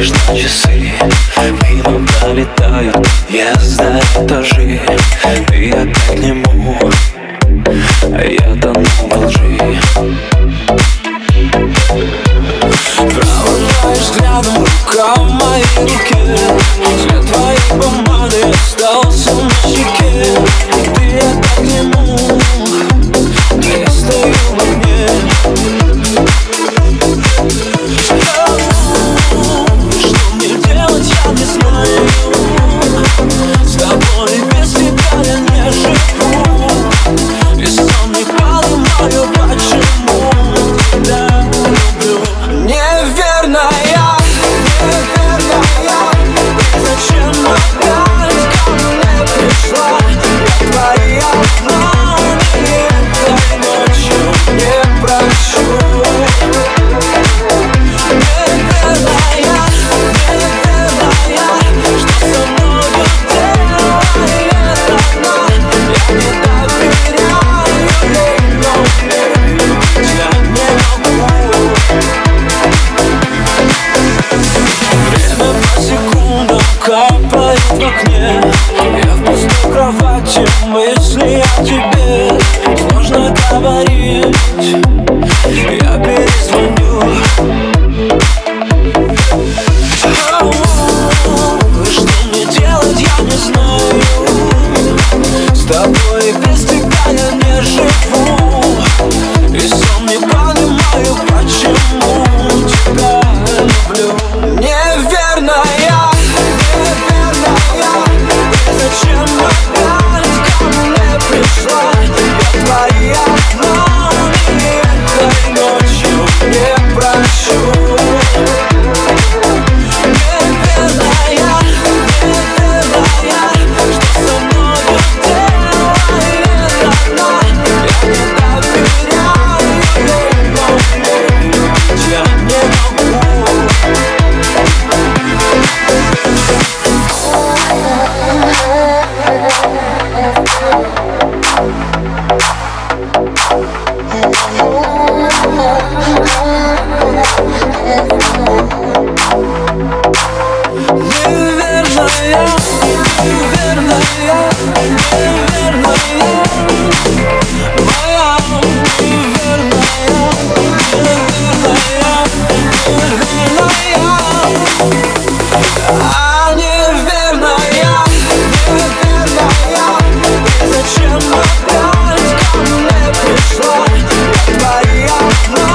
Между часы мимо пролетают Я знаю этажи, ты опять к нему. А я тону окне Я в пустой кровати Мысли о тебе Можно говорить. Я перезвоню. Что мне делать, я не знаю. С тобой без тебя Yeah.